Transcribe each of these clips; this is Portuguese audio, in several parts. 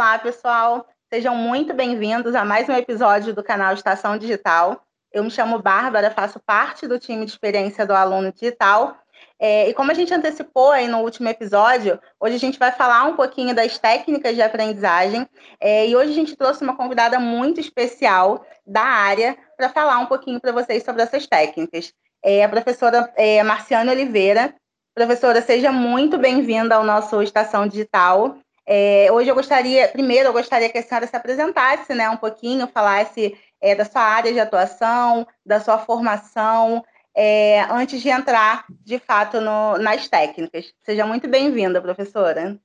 Olá, pessoal. Sejam muito bem-vindos a mais um episódio do canal Estação Digital. Eu me chamo Bárbara, faço parte do time de experiência do aluno digital. É, e como a gente antecipou aí no último episódio, hoje a gente vai falar um pouquinho das técnicas de aprendizagem. É, e hoje a gente trouxe uma convidada muito especial da área para falar um pouquinho para vocês sobre essas técnicas. É a professora é, Oliveira. Professora, seja muito bem-vinda ao nosso Estação Digital. É, hoje eu gostaria, primeiro, eu gostaria que a senhora se apresentasse, né, um pouquinho, falasse é, da sua área de atuação, da sua formação, é, antes de entrar, de fato, no, nas técnicas. Seja muito bem-vinda, professora.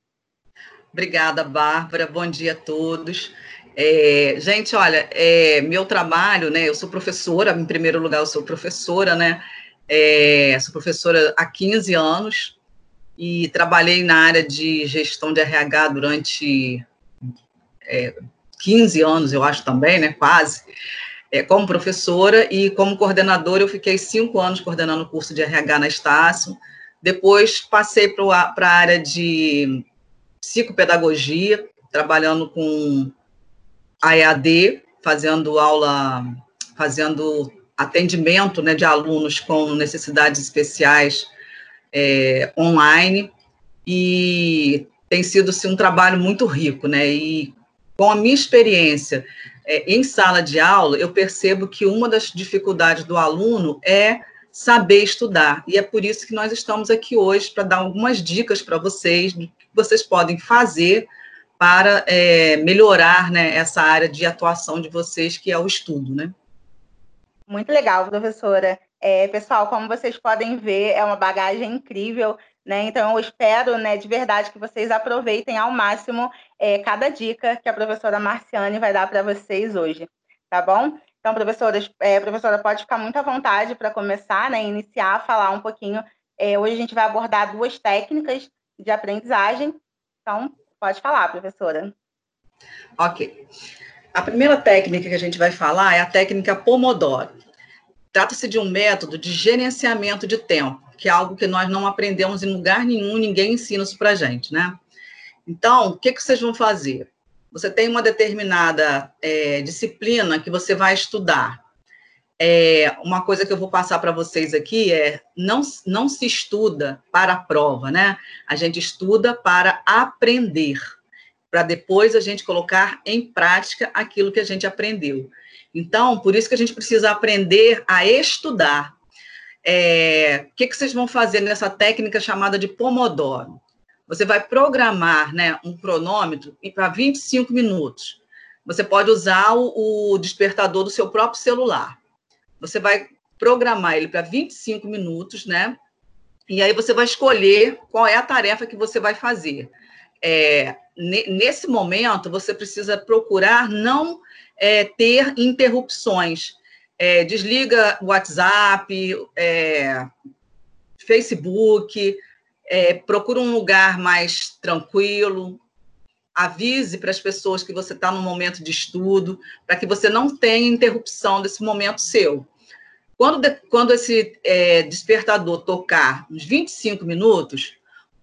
Obrigada, Bárbara. Bom dia a todos. É, gente, olha, é, meu trabalho, né? Eu sou professora, em primeiro lugar, eu sou professora, né? É, sou professora há 15 anos, e trabalhei na área de gestão de RH durante é, 15 anos, eu acho também, né, quase, é, como professora e como coordenadora, eu fiquei cinco anos coordenando o curso de RH na Estácio, depois passei para a área de psicopedagogia, trabalhando com a EAD, fazendo aula, fazendo atendimento né, de alunos com necessidades especiais é, online e tem sido assim, um trabalho muito rico, né? E com a minha experiência é, em sala de aula, eu percebo que uma das dificuldades do aluno é saber estudar. E é por isso que nós estamos aqui hoje para dar algumas dicas para vocês do que vocês podem fazer para é, melhorar né, essa área de atuação de vocês, que é o estudo, né? Muito legal, professora. É, pessoal, como vocês podem ver, é uma bagagem incrível, né? Então, eu espero, né, de verdade, que vocês aproveitem ao máximo é, cada dica que a professora Marciane vai dar para vocês hoje, tá bom? Então, professora, é, professora, pode ficar muito à vontade para começar, né, iniciar a falar um pouquinho. É, hoje a gente vai abordar duas técnicas de aprendizagem. Então, pode falar, professora. Ok. A primeira técnica que a gente vai falar é a técnica Pomodoro. Trata-se de um método de gerenciamento de tempo, que é algo que nós não aprendemos em lugar nenhum, ninguém ensina isso para gente, né? Então, o que, que vocês vão fazer? Você tem uma determinada é, disciplina que você vai estudar. É, uma coisa que eu vou passar para vocês aqui é não, não se estuda para a prova, né? A gente estuda para aprender, para depois a gente colocar em prática aquilo que a gente aprendeu. Então, por isso que a gente precisa aprender a estudar. É, o que, que vocês vão fazer nessa técnica chamada de Pomodoro? Você vai programar né, um cronômetro para 25 minutos. Você pode usar o, o despertador do seu próprio celular. Você vai programar ele para 25 minutos, né? E aí você vai escolher qual é a tarefa que você vai fazer. É, nesse momento, você precisa procurar não é, ter interrupções. É, desliga o WhatsApp, é, Facebook, é, procura um lugar mais tranquilo, avise para as pessoas que você está no momento de estudo, para que você não tenha interrupção desse momento seu. Quando, de, quando esse é, despertador tocar uns 25 minutos,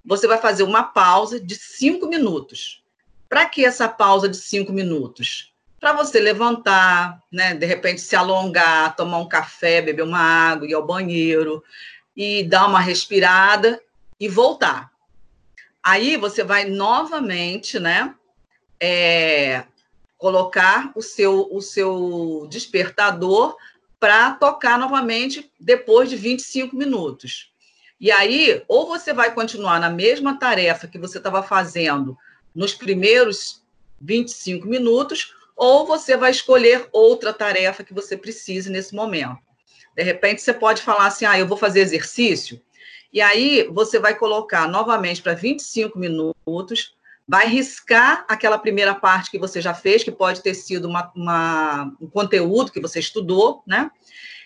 você vai fazer uma pausa de 5 minutos. Para que essa pausa de 5 minutos? Para você levantar, né, de repente se alongar, tomar um café, beber uma água, ir ao banheiro e dar uma respirada e voltar. Aí você vai novamente, né, é, colocar o seu, o seu despertador para tocar novamente depois de 25 minutos. E aí, ou você vai continuar na mesma tarefa que você estava fazendo nos primeiros 25 minutos, ou você vai escolher outra tarefa que você precise nesse momento. De repente, você pode falar assim: ah, eu vou fazer exercício. E aí, você vai colocar novamente para 25 minutos, vai riscar aquela primeira parte que você já fez, que pode ter sido uma, uma, um conteúdo que você estudou, né?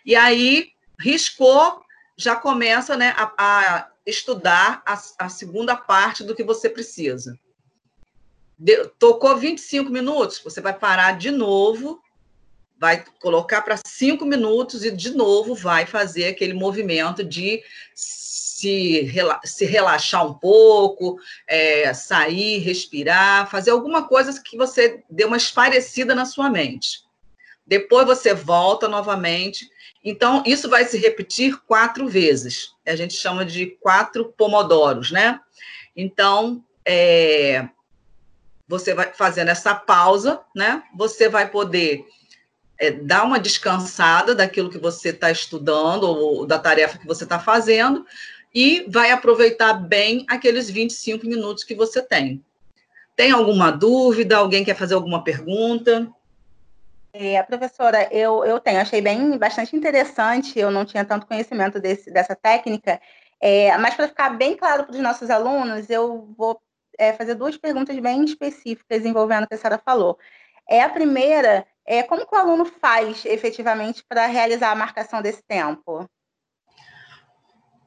E aí, riscou, já começa né, a, a estudar a, a segunda parte do que você precisa. Tocou 25 minutos, você vai parar de novo, vai colocar para 5 minutos e de novo vai fazer aquele movimento de se, se relaxar um pouco, é, sair, respirar, fazer alguma coisa que você dê uma esparecida na sua mente. Depois você volta novamente. Então, isso vai se repetir quatro vezes. A gente chama de quatro pomodoros, né? Então, é, você vai fazendo essa pausa, né? Você vai poder é, dar uma descansada daquilo que você está estudando ou da tarefa que você está fazendo e vai aproveitar bem aqueles 25 minutos que você tem. Tem alguma dúvida? Alguém quer fazer alguma pergunta? É, professora, eu, eu tenho, achei bem bastante interessante, eu não tinha tanto conhecimento desse, dessa técnica, é, mas para ficar bem claro para os nossos alunos, eu vou é, fazer duas perguntas bem específicas envolvendo o que a senhora falou. É, a primeira é como que o aluno faz efetivamente para realizar a marcação desse tempo?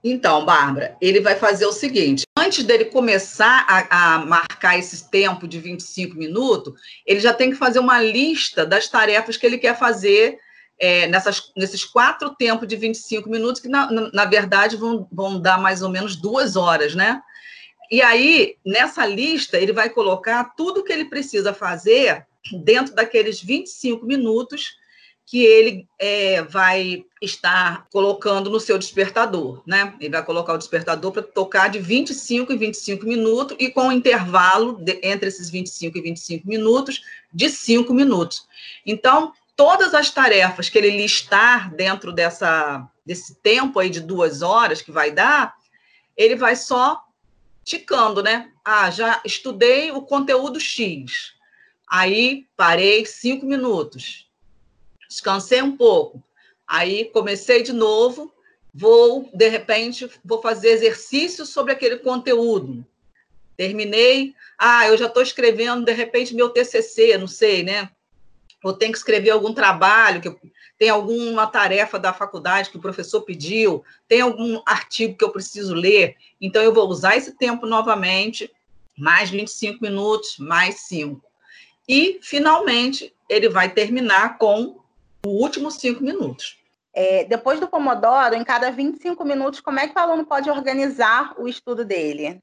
Então, Bárbara, ele vai fazer o seguinte: antes dele começar a, a, marcar esse tempo de 25 minutos, ele já tem que fazer uma lista das tarefas que ele quer fazer é, nessas, nesses quatro tempos de 25 minutos, que na, na verdade vão, vão dar mais ou menos duas horas, né? E aí, nessa lista, ele vai colocar tudo que ele precisa fazer dentro daqueles 25 minutos que ele é, vai estar colocando no seu despertador, né? Ele vai colocar o despertador para tocar de 25 em 25 minutos e com um intervalo de, entre esses 25 e 25 minutos de 5 minutos. Então, todas as tarefas que ele listar dentro dessa, desse tempo aí de duas horas que vai dar, ele vai só ticando, né? Ah, já estudei o conteúdo X. Aí parei cinco minutos, descansei um pouco. Aí comecei de novo, vou, de repente, vou fazer exercício sobre aquele conteúdo. Terminei, ah, eu já estou escrevendo, de repente, meu TCC, não sei, né? Ou tenho que escrever algum trabalho, que tem alguma tarefa da faculdade que o professor pediu, tem algum artigo que eu preciso ler, então eu vou usar esse tempo novamente, mais 25 minutos, mais 5. E, finalmente, ele vai terminar com o último 5 minutos. É, depois do Pomodoro, em cada 25 minutos, como é que o aluno pode organizar o estudo dele?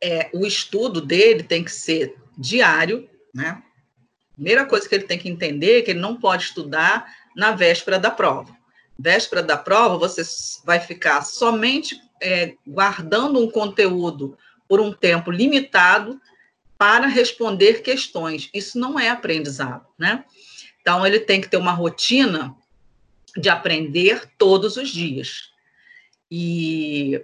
É, o estudo dele tem que ser diário, né? Primeira coisa que ele tem que entender é que ele não pode estudar na véspera da prova. Véspera da prova, você vai ficar somente é, guardando um conteúdo por um tempo limitado para responder questões. Isso não é aprendizado, né? Então, ele tem que ter uma rotina de aprender todos os dias. E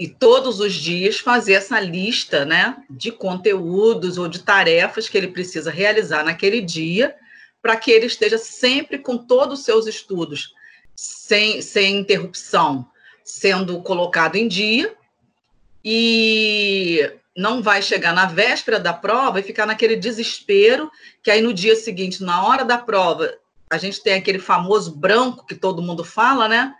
e todos os dias fazer essa lista né, de conteúdos ou de tarefas que ele precisa realizar naquele dia, para que ele esteja sempre com todos os seus estudos, sem, sem interrupção, sendo colocado em dia, e não vai chegar na véspera da prova e ficar naquele desespero, que aí no dia seguinte, na hora da prova, a gente tem aquele famoso branco que todo mundo fala, né?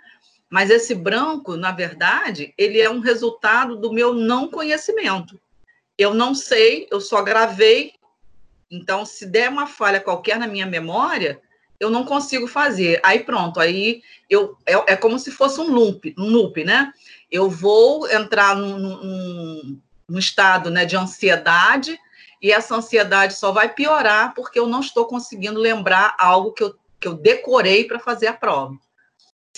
Mas esse branco, na verdade, ele é um resultado do meu não conhecimento. Eu não sei, eu só gravei. Então, se der uma falha qualquer na minha memória, eu não consigo fazer. Aí pronto, aí eu é, é como se fosse um loop, um loop, né? Eu vou entrar num, num, num estado né, de ansiedade e essa ansiedade só vai piorar porque eu não estou conseguindo lembrar algo que eu, que eu decorei para fazer a prova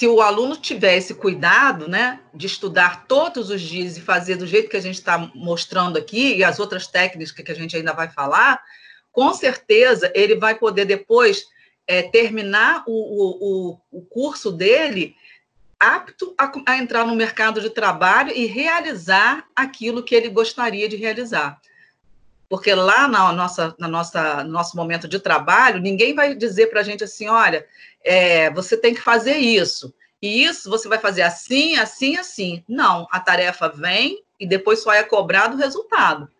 se o aluno tiver esse cuidado, né, de estudar todos os dias e fazer do jeito que a gente está mostrando aqui, e as outras técnicas que a gente ainda vai falar, com certeza ele vai poder depois é, terminar o, o, o curso dele apto a, a entrar no mercado de trabalho e realizar aquilo que ele gostaria de realizar. Porque lá na nossa, na nossa, no nosso momento de trabalho, ninguém vai dizer para a gente assim, olha, é, você tem que fazer isso, e isso você vai fazer assim, assim, assim. Não, a tarefa vem e depois só é cobrado o resultado.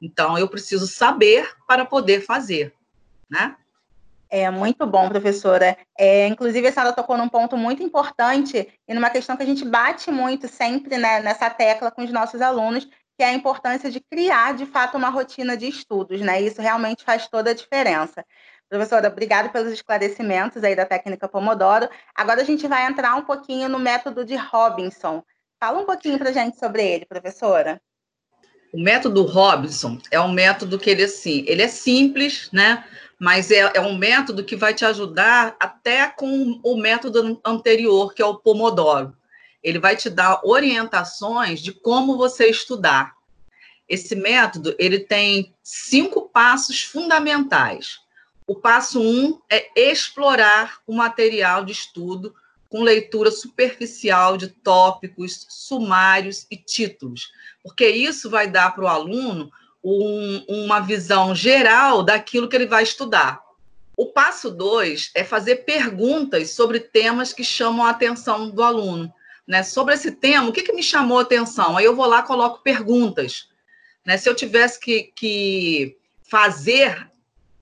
Então, eu preciso saber para poder fazer, né? É muito bom, professora. É, inclusive, a senhora tocou num ponto muito importante e numa questão que a gente bate muito sempre né, nessa tecla com os nossos alunos, que é a importância de criar, de fato, uma rotina de estudos, né? Isso realmente faz toda a diferença. Professora, obrigada pelos esclarecimentos aí da técnica Pomodoro. Agora a gente vai entrar um pouquinho no método de Robinson. Fala um pouquinho para a gente sobre ele, professora. O método Robinson é um método que ele assim, ele é simples, né? Mas é, é um método que vai te ajudar até com o método anterior, que é o Pomodoro. Ele vai te dar orientações de como você estudar. Esse método ele tem cinco passos fundamentais. O passo um é explorar o material de estudo com leitura superficial de tópicos, sumários e títulos, porque isso vai dar para o aluno um, uma visão geral daquilo que ele vai estudar. O passo dois é fazer perguntas sobre temas que chamam a atenção do aluno. Né? Sobre esse tema, o que, que me chamou a atenção? Aí eu vou lá coloco perguntas. Né? Se eu tivesse que, que fazer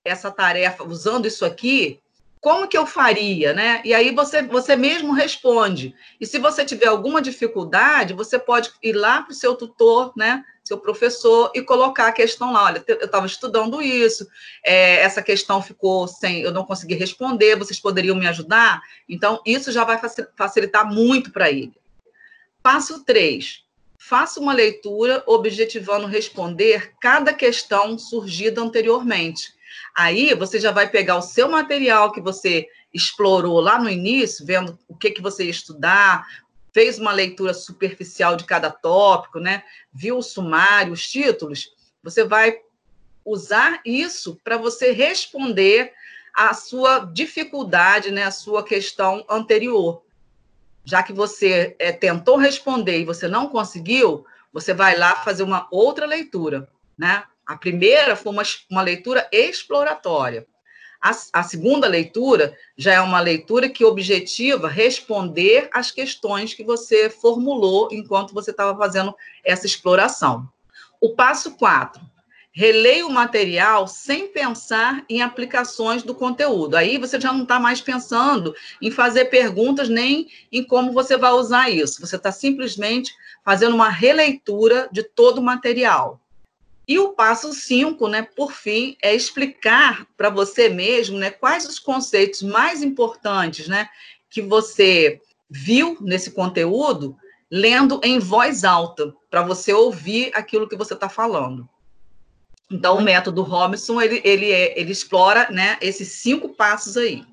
essa tarefa usando isso aqui, como que eu faria, né? E aí você, você mesmo responde. E se você tiver alguma dificuldade, você pode ir lá para o seu tutor, né? Seu professor, e colocar a questão lá. Olha, eu estava estudando isso, é, essa questão ficou sem, eu não consegui responder, vocês poderiam me ajudar? Então, isso já vai facilitar muito para ele. Passo 3. Faça uma leitura objetivando responder cada questão surgida anteriormente. Aí você já vai pegar o seu material que você explorou lá no início, vendo o que, que você ia estudar, fez uma leitura superficial de cada tópico, né? Viu o sumário, os títulos, você vai usar isso para você responder a sua dificuldade, né, a sua questão anterior. Já que você é, tentou responder e você não conseguiu, você vai lá fazer uma outra leitura, né? A primeira foi uma, uma leitura exploratória. A, a, segunda leitura já é uma leitura que objetiva responder às questões que você formulou enquanto você estava fazendo essa exploração. O passo 4. Releia o material sem pensar em aplicações do conteúdo. Aí você já não está mais pensando em fazer perguntas nem em como você vai usar isso. Você está simplesmente fazendo uma releitura de todo o material. E o passo 5, né, por fim, é explicar para você mesmo né, quais os conceitos mais importantes né, que você viu nesse conteúdo, lendo em voz alta, para você ouvir aquilo que você está falando. Então, o método Robinson, ele, ele, é, ele explora né, esses cinco passos aí.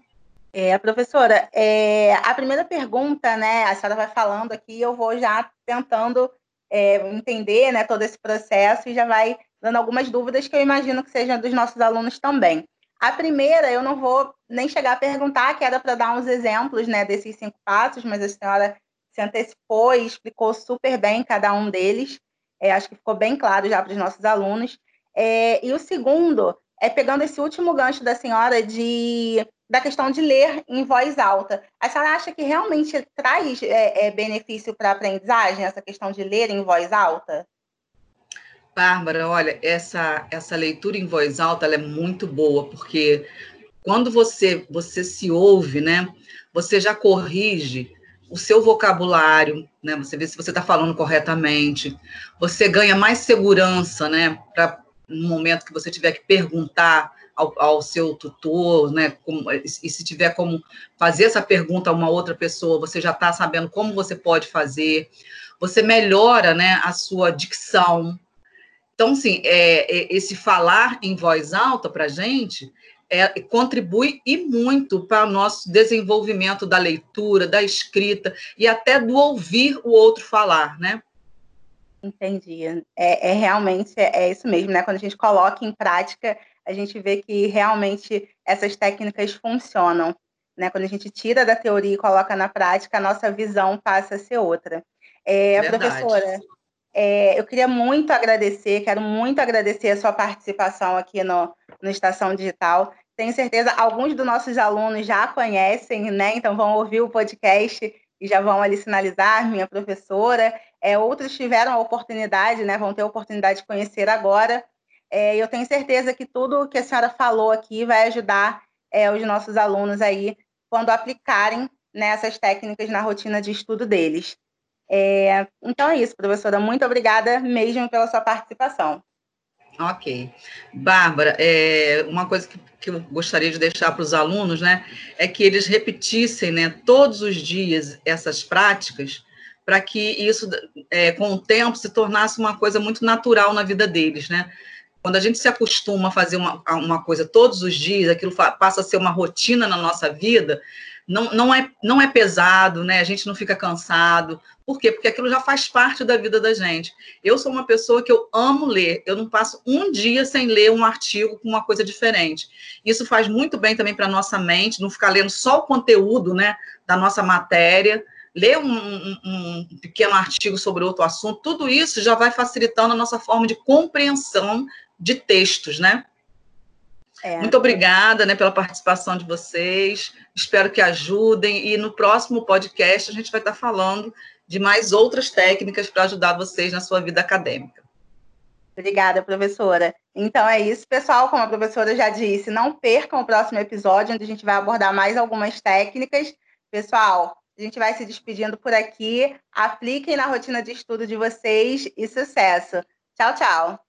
É, professora, é, a primeira pergunta, né, a senhora vai falando aqui, eu vou já tentando é, entender né, todo esse processo e já vai dando algumas dúvidas que eu imagino que sejam dos nossos alunos também. A primeira, eu não vou nem chegar a perguntar, que era para dar uns exemplos né, desses cinco passos, mas a senhora se antecipou e explicou super bem cada um deles. É, acho que ficou bem claro já para os nossos alunos. É, e o segundo é pegando esse último gancho da senhora de da questão de ler em voz alta. A senhora acha que realmente traz é, é, benefício para a aprendizagem, essa questão de ler em voz alta? Bárbara, olha, essa, essa leitura em voz alta é muito boa, porque quando você, você se ouve, né, você já corrige o seu vocabulário, né, você vê se você está falando corretamente, você ganha mais segurança, né, para no momento que você tiver que perguntar ao, ao, seu tutor, né? Como, e se tiver como fazer essa pergunta a uma outra pessoa, você já está sabendo como você pode fazer. Você melhora, né, a sua dicção. Então, sim, é, é, esse falar em voz alta para gente é, contribui e muito para o nosso desenvolvimento da leitura, da escrita e até do ouvir o outro falar, né? Entendi. É, é realmente é, é isso mesmo, né? Quando a gente coloca em prática, a gente vê que realmente essas técnicas funcionam. Né? Quando a gente tira da teoria e coloca na prática, a nossa visão passa a ser outra. É, professora, é, eu queria muito agradecer, quero muito agradecer a sua participação aqui no, no Estação Digital. Tenho certeza, alguns dos nossos alunos já conhecem, né? Então vão ouvir o podcast e já vão ali sinalizar, minha professora. É, outros tiveram a oportunidade, né? Vão ter a oportunidade de conhecer agora. É, eu tenho certeza que tudo que a senhora falou aqui vai ajudar é, os nossos alunos aí quando aplicarem nessas né, técnicas na rotina de estudo deles. É, então é isso, professora. Muito obrigada mesmo pela sua participação. Ok. Bárbara, é, uma coisa que, que eu gostaria de deixar para os alunos, né, é que eles repetissem, né, todos os dias essas práticas, para que isso, é, com o tempo, se tornasse uma coisa muito natural na vida deles, né? Quando a gente se acostuma a fazer uma, uma coisa todos os dias, aquilo passa a ser uma rotina na nossa vida, não, não, é, não é pesado, né? A gente não fica cansado. Por quê? Porque aquilo já faz parte da vida da gente. Eu sou uma pessoa que eu amo ler. Eu não passo um dia sem ler um artigo com uma coisa diferente. Isso faz muito bem também para a nossa mente, não ficar lendo só o conteúdo né, da nossa matéria, ler um, um, um, pequeno artigo sobre outro assunto, tudo isso já vai facilitando a nossa forma de compreensão de textos, né? É. Muito obrigada né, pela participação de vocês. Espero que ajudem. E no próximo podcast a gente vai estar falando de mais outras técnicas para ajudar vocês na sua vida acadêmica. Obrigada, professora. Então é isso, pessoal. Como a professora já disse, não percam o próximo episódio, onde a gente vai abordar mais algumas técnicas. Pessoal, a gente vai se despedindo por aqui. Apliquem na rotina de estudo de vocês e sucesso. Tchau, tchau.